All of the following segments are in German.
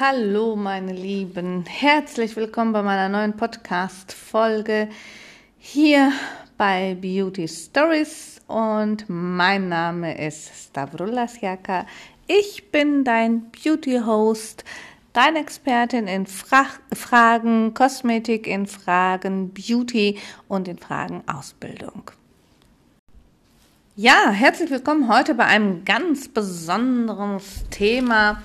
Hallo meine Lieben, herzlich willkommen bei meiner neuen Podcast-Folge hier bei Beauty Stories und mein Name ist Stavroulas Jaka. Ich bin dein Beauty-Host, deine Expertin in Fra Fragen Kosmetik, in Fragen Beauty und in Fragen Ausbildung. Ja, herzlich willkommen heute bei einem ganz besonderen Thema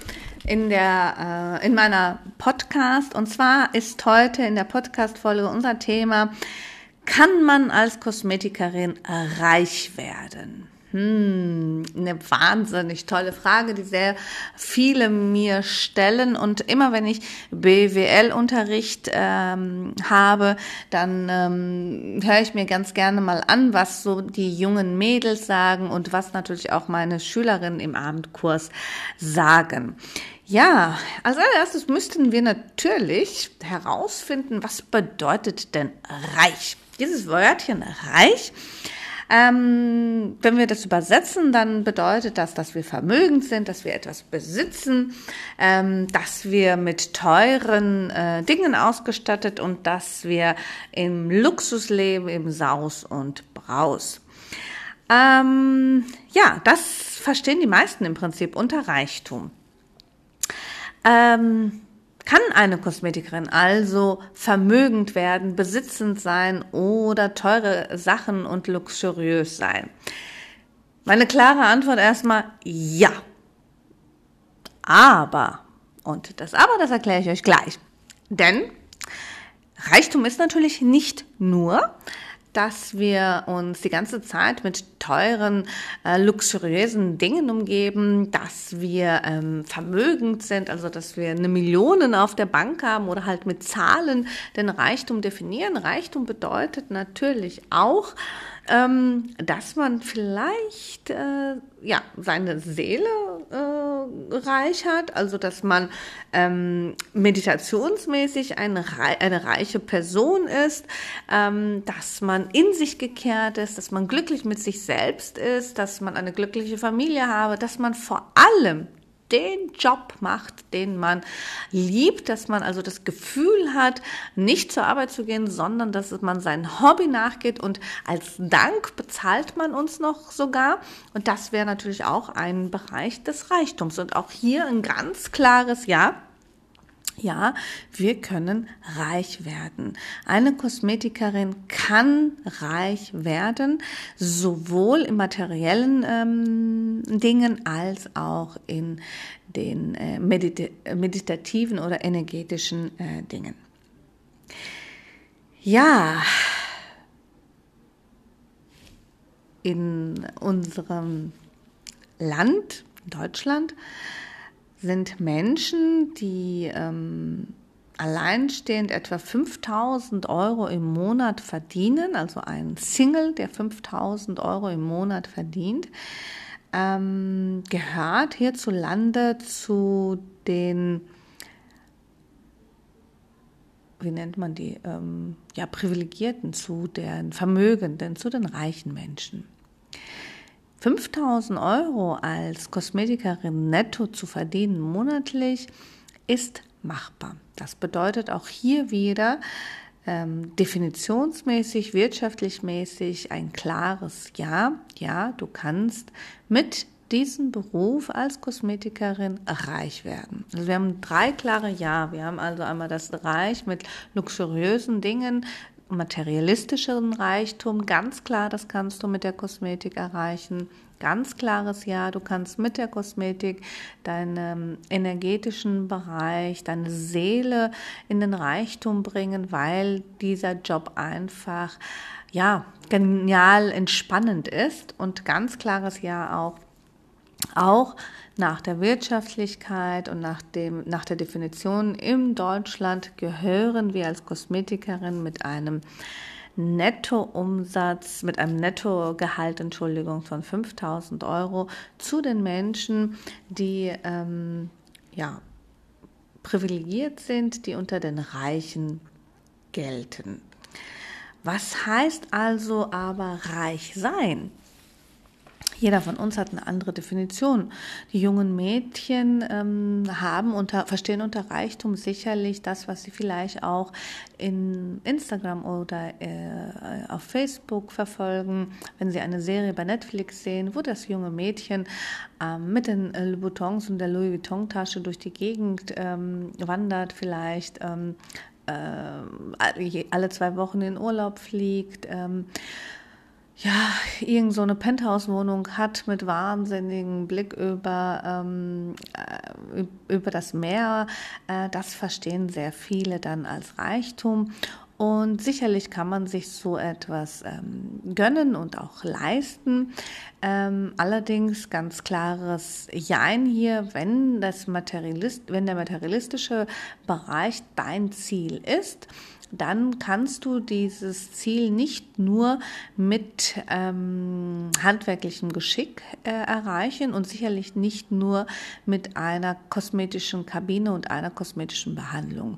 in der äh, in meiner Podcast und zwar ist heute in der Podcast Folge unser Thema kann man als Kosmetikerin reich werden? Hm, eine wahnsinnig tolle Frage, die sehr viele mir stellen. Und immer wenn ich BWL-Unterricht ähm, habe, dann ähm, höre ich mir ganz gerne mal an, was so die jungen Mädels sagen und was natürlich auch meine Schülerinnen im Abendkurs sagen. Ja, als allererstes müssten wir natürlich herausfinden, was bedeutet denn reich? Dieses Wörtchen reich ähm, wenn wir das übersetzen, dann bedeutet das, dass wir vermögend sind, dass wir etwas besitzen, ähm, dass wir mit teuren äh, Dingen ausgestattet und dass wir im Luxus leben, im Saus und Braus. Ähm, ja, das verstehen die meisten im Prinzip unter Reichtum. Ähm, kann eine Kosmetikerin also vermögend werden, besitzend sein oder teure Sachen und luxuriös sein? Meine klare Antwort erstmal ja. Aber, und das Aber, das erkläre ich euch gleich. Denn Reichtum ist natürlich nicht nur dass wir uns die ganze Zeit mit teuren, äh, luxuriösen Dingen umgeben, dass wir ähm, vermögend sind, also dass wir eine Millionen auf der Bank haben oder halt mit Zahlen den Reichtum definieren. Reichtum bedeutet natürlich auch, ähm, dass man vielleicht äh, ja seine Seele äh, reich hat, also dass man ähm, meditationsmäßig eine, eine reiche Person ist, ähm, dass man in sich gekehrt ist, dass man glücklich mit sich selbst ist, dass man eine glückliche Familie habe, dass man vor allem den Job macht, den man liebt, dass man also das Gefühl hat, nicht zur Arbeit zu gehen, sondern dass man sein Hobby nachgeht und als Dank bezahlt man uns noch sogar. Und das wäre natürlich auch ein Bereich des Reichtums. Und auch hier ein ganz klares Ja. Ja, wir können reich werden. Eine Kosmetikerin kann reich werden, sowohl in materiellen ähm, Dingen als auch in den äh, medit meditativen oder energetischen äh, Dingen. Ja, in unserem Land, Deutschland, sind Menschen, die ähm, alleinstehend etwa 5000 Euro im Monat verdienen, also ein Single, der 5000 Euro im Monat verdient, ähm, gehört hierzulande zu den, wie nennt man die, ähm, ja, Privilegierten, zu den Vermögenden, zu den reichen Menschen. 5000 Euro als Kosmetikerin netto zu verdienen monatlich ist machbar. Das bedeutet auch hier wieder ähm, definitionsmäßig, wirtschaftlich mäßig ein klares Ja. Ja, du kannst mit diesem Beruf als Kosmetikerin reich werden. Also wir haben drei klare Ja. Wir haben also einmal das Reich mit luxuriösen Dingen, materialistischeren Reichtum, ganz klar, das kannst du mit der Kosmetik erreichen. Ganz klares Ja, du kannst mit der Kosmetik deinen energetischen Bereich, deine Seele in den Reichtum bringen, weil dieser Job einfach, ja, genial entspannend ist. Und ganz klares Ja auch. Auch nach der Wirtschaftlichkeit und nach, dem, nach der Definition in Deutschland gehören wir als Kosmetikerin mit einem Nettoumsatz, mit einem Nettogehalt, Entschuldigung, von 5000 Euro zu den Menschen, die ähm, ja, privilegiert sind, die unter den Reichen gelten. Was heißt also aber reich sein? Jeder von uns hat eine andere Definition. Die jungen Mädchen ähm, haben unter, verstehen unter Reichtum sicherlich das, was sie vielleicht auch in Instagram oder äh, auf Facebook verfolgen, wenn sie eine Serie bei Netflix sehen, wo das junge Mädchen ähm, mit den äh, Louboutins und der Louis Vuitton-Tasche durch die Gegend ähm, wandert, vielleicht ähm, äh, alle zwei Wochen in Urlaub fliegt ähm, ja, irgend so eine Penthouse-Wohnung hat mit wahnsinnigen Blick über, ähm, äh, über das Meer, äh, das verstehen sehr viele dann als Reichtum. Und sicherlich kann man sich so etwas ähm, gönnen und auch leisten. Ähm, allerdings ganz klares Jein hier, wenn, das Materialist, wenn der materialistische Bereich dein Ziel ist, dann kannst du dieses Ziel nicht nur mit ähm, handwerklichem Geschick äh, erreichen und sicherlich nicht nur mit einer kosmetischen Kabine und einer kosmetischen Behandlung.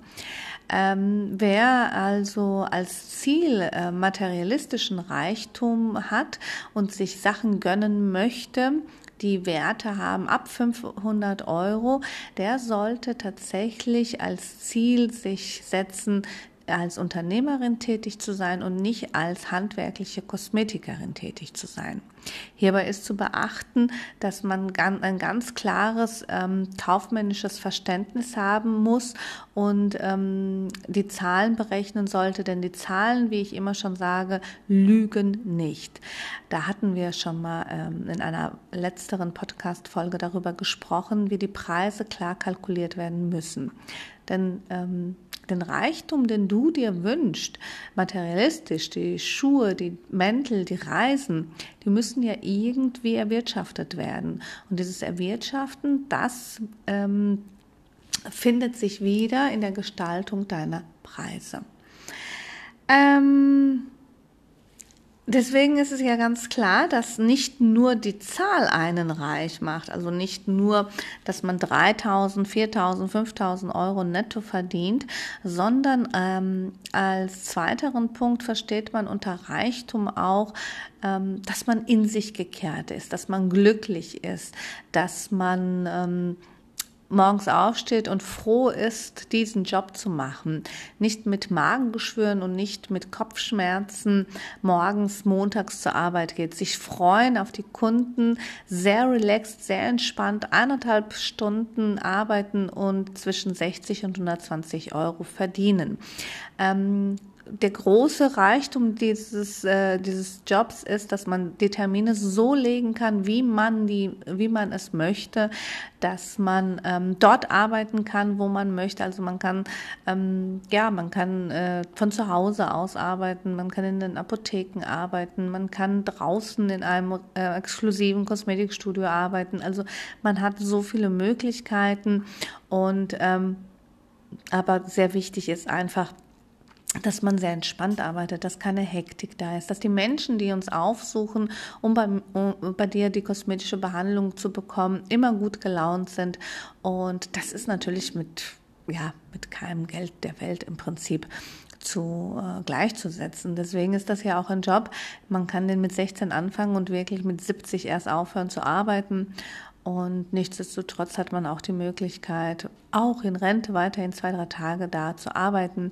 Ähm, wer also als Ziel äh, materialistischen Reichtum hat und sich Sachen gönnen möchte, die Werte haben ab 500 Euro, der sollte tatsächlich als Ziel sich setzen, als Unternehmerin tätig zu sein und nicht als handwerkliche Kosmetikerin tätig zu sein. Hierbei ist zu beachten, dass man ein ganz klares ähm, kaufmännisches Verständnis haben muss und ähm, die Zahlen berechnen sollte, denn die Zahlen, wie ich immer schon sage, lügen nicht. Da hatten wir schon mal ähm, in einer letzteren Podcast-Folge darüber gesprochen, wie die Preise klar kalkuliert werden müssen. Denn ähm, den Reichtum, den du dir wünschst, materialistisch, die Schuhe, die Mäntel, die Reisen, die müssen ja irgendwie erwirtschaftet werden. Und dieses Erwirtschaften, das ähm, findet sich wieder in der Gestaltung deiner Preise. Ähm, Deswegen ist es ja ganz klar, dass nicht nur die Zahl einen reich macht, also nicht nur, dass man 3000, 4000, 5000 Euro netto verdient, sondern ähm, als zweiteren Punkt versteht man unter Reichtum auch, ähm, dass man in sich gekehrt ist, dass man glücklich ist, dass man ähm, morgens aufsteht und froh ist, diesen Job zu machen. Nicht mit Magengeschwüren und nicht mit Kopfschmerzen morgens, montags zur Arbeit geht. Sich freuen auf die Kunden, sehr relaxed, sehr entspannt, eineinhalb Stunden arbeiten und zwischen 60 und 120 Euro verdienen. Ähm, der große Reichtum dieses, äh, dieses Jobs ist, dass man die Termine so legen kann, wie man, die, wie man es möchte, dass man ähm, dort arbeiten kann, wo man möchte. Also man kann, ähm, ja, man kann äh, von zu Hause aus arbeiten, man kann in den Apotheken arbeiten, man kann draußen in einem äh, exklusiven Kosmetikstudio arbeiten. Also man hat so viele Möglichkeiten und ähm, aber sehr wichtig ist einfach, dass man sehr entspannt arbeitet, dass keine Hektik da ist, dass die Menschen, die uns aufsuchen, um bei, um bei dir die kosmetische Behandlung zu bekommen, immer gut gelaunt sind. Und das ist natürlich mit, ja, mit keinem Geld der Welt im Prinzip zu äh, gleichzusetzen. Deswegen ist das ja auch ein Job. Man kann den mit 16 anfangen und wirklich mit 70 erst aufhören zu arbeiten. Und nichtsdestotrotz hat man auch die Möglichkeit, auch in Rente weiterhin zwei, drei Tage da zu arbeiten.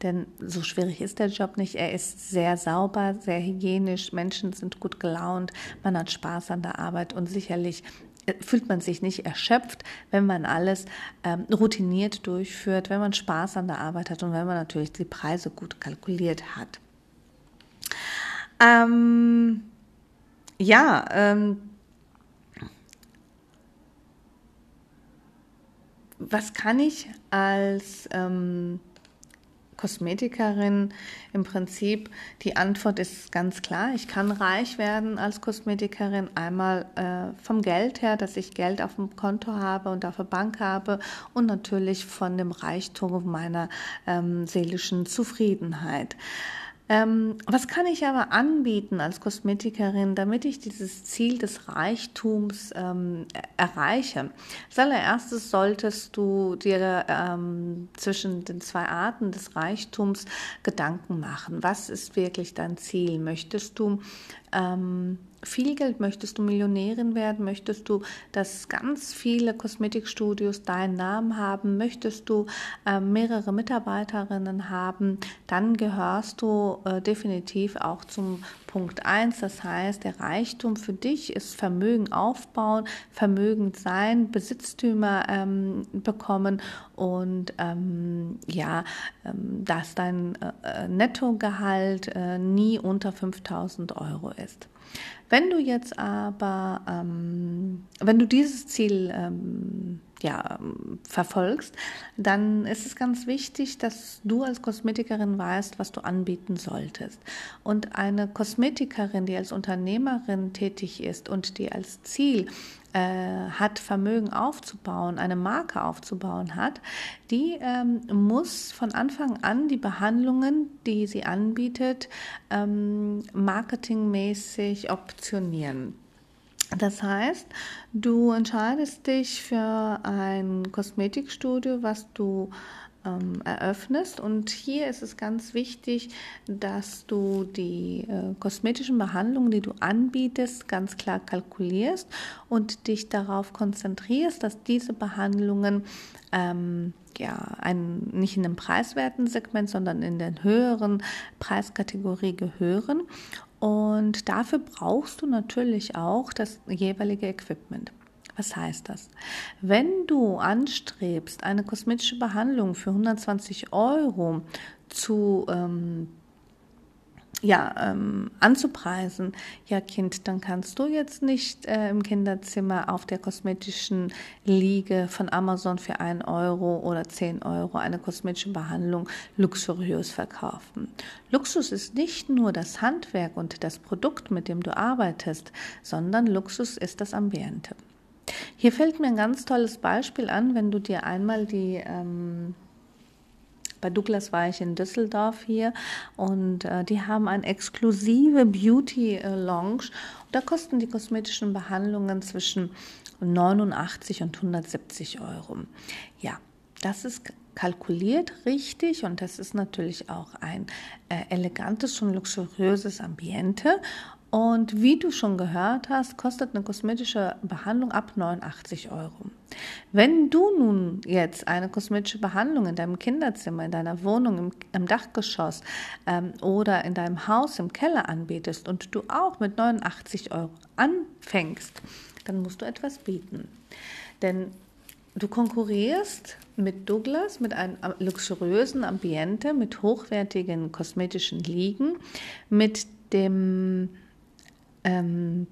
Denn so schwierig ist der Job nicht. Er ist sehr sauber, sehr hygienisch. Menschen sind gut gelaunt. Man hat Spaß an der Arbeit und sicherlich äh, fühlt man sich nicht erschöpft, wenn man alles ähm, routiniert durchführt, wenn man Spaß an der Arbeit hat und wenn man natürlich die Preise gut kalkuliert hat. Ähm, ja, ähm, was kann ich als ähm, Kosmetikerin im Prinzip? Die Antwort ist ganz klar. Ich kann reich werden als Kosmetikerin. Einmal äh, vom Geld her, dass ich Geld auf dem Konto habe und auf der Bank habe und natürlich von dem Reichtum meiner ähm, seelischen Zufriedenheit. Ähm, was kann ich aber anbieten als Kosmetikerin, damit ich dieses Ziel des Reichtums ähm, erreiche? Als allererstes solltest du dir ähm, zwischen den zwei Arten des Reichtums Gedanken machen. Was ist wirklich dein Ziel? Möchtest du ähm, viel Geld? Möchtest du Millionärin werden? Möchtest du, dass ganz viele Kosmetikstudios deinen Namen haben? Möchtest du äh, mehrere Mitarbeiterinnen haben? Dann gehörst du äh, definitiv auch zum Punkt 1. Das heißt, der Reichtum für dich ist Vermögen aufbauen, Vermögen sein, Besitztümer ähm, bekommen und ähm, ja, ähm, dass dein äh, Nettogehalt äh, nie unter 5000 Euro ist. Wenn du jetzt aber, ähm, wenn du dieses Ziel ähm, ja, verfolgst, dann ist es ganz wichtig, dass du als Kosmetikerin weißt, was du anbieten solltest. Und eine Kosmetikerin, die als Unternehmerin tätig ist und die als Ziel äh, hat, Vermögen aufzubauen, eine Marke aufzubauen hat, die ähm, muss von Anfang an die Behandlungen, die sie anbietet, ähm, marketingmäßig optionieren. Das heißt, du entscheidest dich für ein Kosmetikstudio, was du ähm, eröffnest. Und hier ist es ganz wichtig, dass du die äh, kosmetischen Behandlungen, die du anbietest, ganz klar kalkulierst und dich darauf konzentrierst, dass diese Behandlungen ähm, ja, ein, nicht in einem preiswerten Segment, sondern in den höheren Preiskategorie gehören und dafür brauchst du natürlich auch das jeweilige Equipment. Was heißt das? Wenn du anstrebst, eine kosmetische Behandlung für 120 Euro zu ähm, ja, ähm, anzupreisen, ja Kind, dann kannst du jetzt nicht äh, im Kinderzimmer auf der kosmetischen Liege von Amazon für 1 Euro oder 10 Euro eine kosmetische Behandlung luxuriös verkaufen. Luxus ist nicht nur das Handwerk und das Produkt, mit dem du arbeitest, sondern Luxus ist das Ambiente. Hier fällt mir ein ganz tolles Beispiel an, wenn du dir einmal die ähm, bei Douglas war ich in Düsseldorf hier und äh, die haben eine exklusive Beauty äh, Lounge. da kosten die kosmetischen Behandlungen zwischen 89 und 170 Euro. Ja, das ist kalkuliert richtig und das ist natürlich auch ein äh, elegantes und luxuriöses Ambiente und wie du schon gehört hast, kostet eine kosmetische Behandlung ab 89 Euro. Wenn du nun jetzt eine kosmetische Behandlung in deinem Kinderzimmer, in deiner Wohnung, im, im Dachgeschoss ähm, oder in deinem Haus im Keller anbietest und du auch mit 89 Euro anfängst, dann musst du etwas bieten. Denn du konkurrierst mit Douglas, mit einem luxuriösen Ambiente, mit hochwertigen kosmetischen Liegen, mit dem ähm,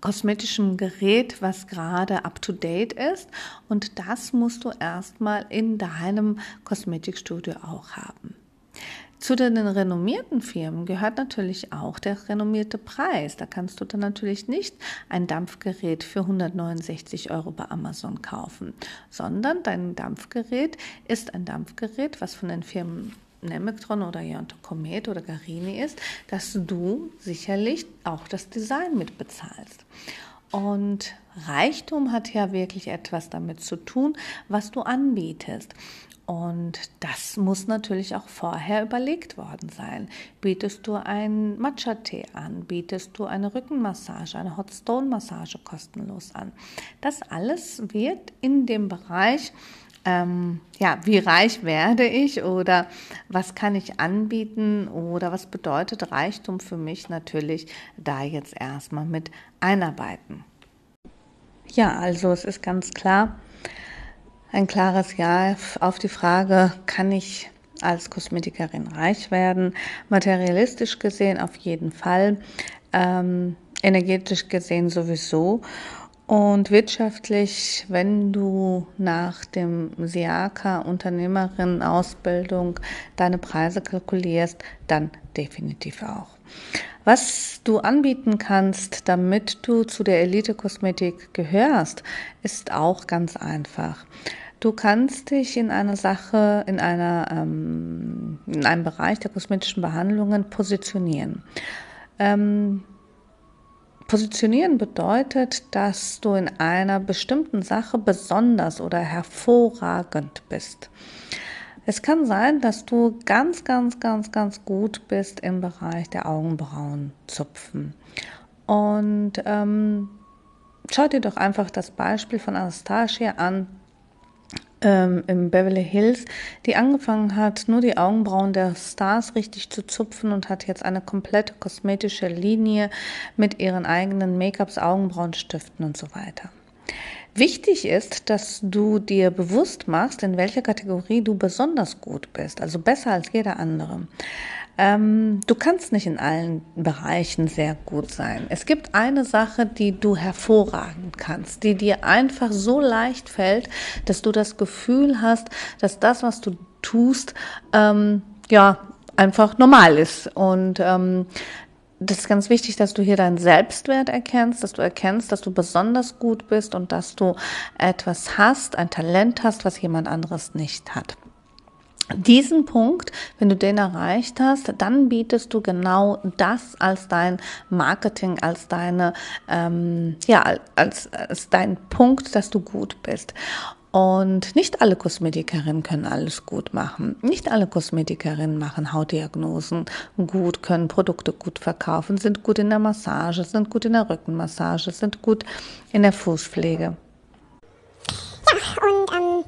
kosmetischem Gerät, was gerade up-to-date ist. Und das musst du erstmal in deinem Kosmetikstudio auch haben. Zu den renommierten Firmen gehört natürlich auch der renommierte Preis. Da kannst du dann natürlich nicht ein Dampfgerät für 169 Euro bei Amazon kaufen, sondern dein Dampfgerät ist ein Dampfgerät, was von den Firmen Nemetron oder Ionto Comet oder Garini ist, dass du sicherlich auch das Design mitbezahlst. Und Reichtum hat ja wirklich etwas damit zu tun, was du anbietest. Und das muss natürlich auch vorher überlegt worden sein. Bietest du einen Matcha-Tee an? Bietest du eine Rückenmassage, eine Hot Stone Massage kostenlos an? Das alles wird in dem Bereich ähm, ja, wie reich werde ich oder was kann ich anbieten oder was bedeutet Reichtum für mich natürlich da jetzt erstmal mit einarbeiten. Ja, also es ist ganz klar, ein klares Ja auf die Frage, kann ich als Kosmetikerin reich werden? Materialistisch gesehen auf jeden Fall, ähm, energetisch gesehen sowieso. Und wirtschaftlich, wenn du nach dem SIAKA Unternehmerin Ausbildung deine Preise kalkulierst, dann definitiv auch. Was du anbieten kannst, damit du zu der Elite Kosmetik gehörst, ist auch ganz einfach. Du kannst dich in einer Sache, in einer, ähm, in einem Bereich der kosmetischen Behandlungen positionieren. Ähm, Positionieren bedeutet, dass du in einer bestimmten Sache besonders oder hervorragend bist. Es kann sein, dass du ganz, ganz, ganz, ganz gut bist im Bereich der Augenbrauen zupfen. Und ähm, schau dir doch einfach das Beispiel von Anastasia an, ähm, im Beverly Hills, die angefangen hat, nur die Augenbrauen der Stars richtig zu zupfen und hat jetzt eine komplette kosmetische Linie mit ihren eigenen Make-ups, Augenbrauenstiften und so weiter. Wichtig ist, dass du dir bewusst machst, in welcher Kategorie du besonders gut bist, also besser als jeder andere. Ähm, du kannst nicht in allen Bereichen sehr gut sein. Es gibt eine Sache, die du hervorragend kannst, die dir einfach so leicht fällt, dass du das Gefühl hast, dass das, was du tust, ähm, ja, einfach normal ist. Und ähm, das ist ganz wichtig, dass du hier deinen Selbstwert erkennst, dass du erkennst, dass du besonders gut bist und dass du etwas hast, ein Talent hast, was jemand anderes nicht hat diesen Punkt, wenn du den erreicht hast, dann bietest du genau das als dein Marketing, als deine, ähm, ja, als, als dein Punkt, dass du gut bist. Und nicht alle Kosmetikerinnen können alles gut machen. Nicht alle Kosmetikerinnen machen Hautdiagnosen gut, können Produkte gut verkaufen, sind gut in der Massage, sind gut in der Rückenmassage, sind gut in der Fußpflege. Ja, und ähm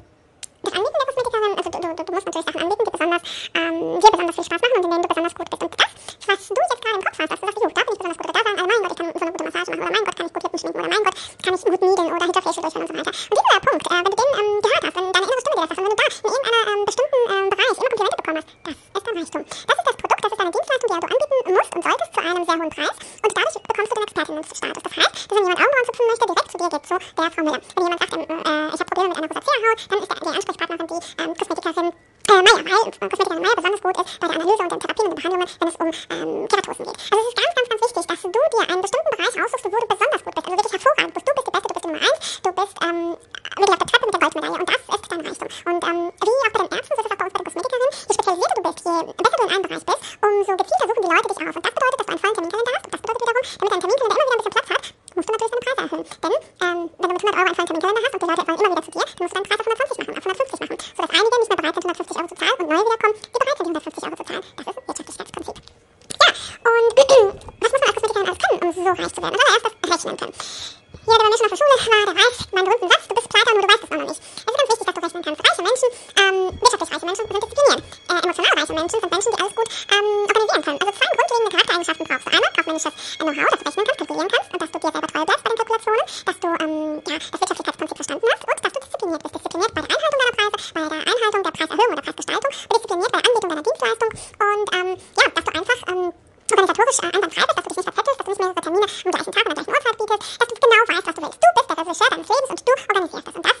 das Anbieten der Kosmetikerin, also natürlich Sachen anbieten, die besonders, ähm, dir besonders viel Spaß machen und in denen du besonders gut bist. Und das, was du jetzt gerade im Kopf hast, dass du sagst, jo, da bin ich besonders gut, oder da sagen alle, mein Gott, ich kann so eine gute Massage machen, oder mein Gott, kann ich gut Lippen schminken, oder mein Gott, kann ich gut niedeln oder Hinterfacial durchführen und so weiter. Und dieser Punkt, äh, wenn du den ähm, gehört hast, wenn deine innere Stimme dir das sagt, und wenn du da in irgendeiner ähm, bestimmten ähm, Bereich immer Komplimente bekommen hast, das ist dein Reichtum. Das ist das Produkt, das ist deine Dienstleistung, die du anbieten musst und solltest zu einem sehr hohen Preis. Und dadurch bekommst du den Expertinnenstatus. Das heißt, dass wenn jemand Augenbrauen zupfen möchte, direkt zu dir geht, zu der Frau Müller. Wenn jemand sagt, ähm, äh, ich habe Probleme mit einer Rosacea-Haut, dann ist der, die Ansprechpartnerin die ähm, Kosmetikerin äh, Meier, weil Kosmetikerin Meier besonders gut ist bei der Analyse und den Therapien und den Behandlungen, wenn es um ähm, Keratosen geht. Also es ist ganz, ganz, ganz wichtig, dass du dir einen bestimmten Bereich aussuchst, wo du besonders gut bist, also wirklich hervorragend bist. Du bist die Beste, du bist die Nummer 1, du bist ähm, wirklich auf der Treppe mit der Goldmedaille und das ist dein Reichtum. Und ähm, wie auch bei den Ärzten, so ist es auch bei uns bei den Kosmetikerinnen, je spezialisierter du bist, je besser du in einem Bereich bist, umso gezielter suchen die Leute dich auf. Und das bedeutet, dass du einen vollen Terminkalender hast und das bedeutet wiederum, damit dein Terminkalender immer wieder ein bisschen Platz hat, musst du natürlich deine Preise erhöhen. Denn ähm, wenn du mit 100 Euro einen vollen Terminkalender hast und die Leute wollen immer wieder zu dir, dann musst du deinen Preis auf 120 machen, auf 150 machen, sodass einige nicht mehr bereit sind, 150 Euro zu zahlen und neue wiederkommen, die bereit sind, die 150 Euro zu zahlen. Das ist ein Wirtschaftlichkeitsprinzip. Ja, und was muss man als Kosmetikerin alles können, um so reich zu werden? Also erstes rechnen können. Jeder, der Menschen auf der Schule war, der weiß, mein berühmten Satz, du bist to organize your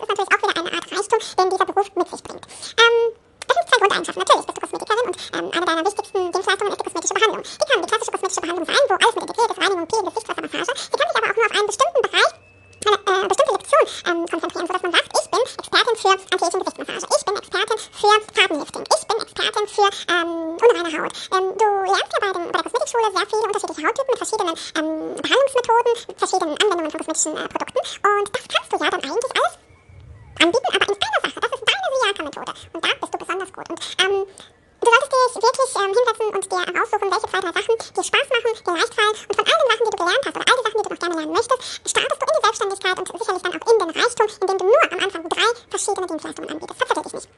Sachen dir Spaß machen, dir leicht fallen. Und von all den Sachen, die du gelernt hast, oder all die Sachen, die du noch gerne lernen möchtest, startest du in die Selbstständigkeit und sicherlich dann auch in den Reichtum, indem du nur am Anfang drei verschiedene Dienstleistungen anbietest. Verzettel dich nicht.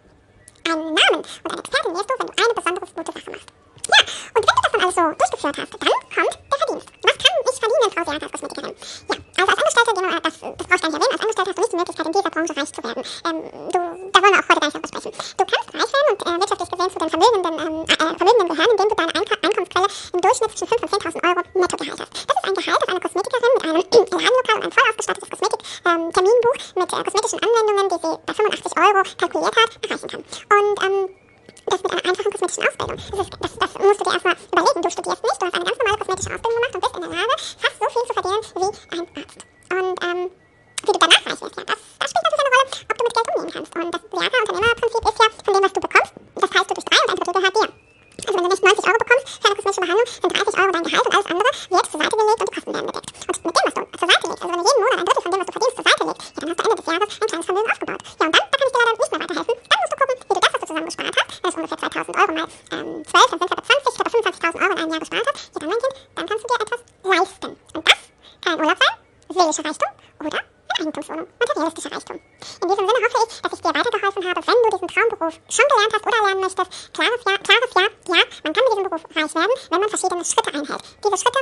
Einen Namen und eine Expertin wirst du, wenn du eine besondere gute Sache machst. Ja, und wenn du das dann alles so durchgeführt hast, dann kommt der Verdienst. Was kann ich verdienen, Frau Seata als Kosmetikerin? Ja, also als Angestellte, das, das brauchst du gar nicht erwähnen, als Angestellte hast du nicht die Möglichkeit, in dieser Branche reich zu werden. Ähm, du, da wollen wir auch heute gar nicht darüber sprechen. Du kannst reich werden und äh, wirtschaftlich gesehen zu den Vermögenden, ähm, äh, Vermögenden gehören, indem du deine Eink Einkommensquelle im Durchschnitt zwischen 5.000 und 10.000 Euro Nettogehalt hast. Das ist ein Gehalt, das eine Kosmetikerin mit einem Ladenlokal und einem voll ausgestattetes Kosmetik-Terminbuch ähm, mit äh, kosmetischen Anwendungen, die sie bei 85 Euro kalkuliert hat, erreichen kann. Und ähm, das mit einer einfachen kosmetischen Ausbildung. Das, ist, das, das musst du dir erstmal überlegen. Du studierst nicht, du hast eine ganz normale kosmetische Ausbildung gemacht und bist in der Lage, fast so viel zu verdienen wie ein Arzt. Und ähm, wie du danach reich wirst, ja, das, das spielt natürlich eine Rolle, ob du mit Geld umgehen kannst. Und das Jaka-Unternehmerprinzip ist ja, von dem, was du bekommst, das teilst du durch drei und ein Drittel gehört dir. Also wenn du nicht 90 Euro bekommst für eine kosmetische Behandlung, sind 30 Euro dein Gehalt und alles andere wird zur Seite gelegt und die Kosten werden gedeckt. Und mit dem, was du zur Seite legst, also wenn du jeden Monat ein Drittel von dem, was du verdienst, zur Seite legst, ja, dann hast du Ende des Jahres ein kleines Vermögen aufgebaut. Ja, und dann, da kann ich dir leider nicht mehr weiterhelfen. Dann musst du gucken, wie du das, was du zusammengespart hast, das ist ungefähr 2000 Euro mal ähm, 12, dann sind wir bei 20, ich habe 25.000 Euro in einem Jahr gespart hast, ja, dann mein Kind, dann kannst du dir etwas leisten. Und das Luxuswohnung und realistischer Reichtum. In diesem Sinne hoffe ich, dass ich dir weitergeholfen habe, wenn du diesen Traumberuf schon gelernt hast oder lernen möchtest. Klares Ja, klares Ja, ja, man kann mit diesem Beruf reich werden, wenn man verschiedene Schritte einhält. Diese Schritte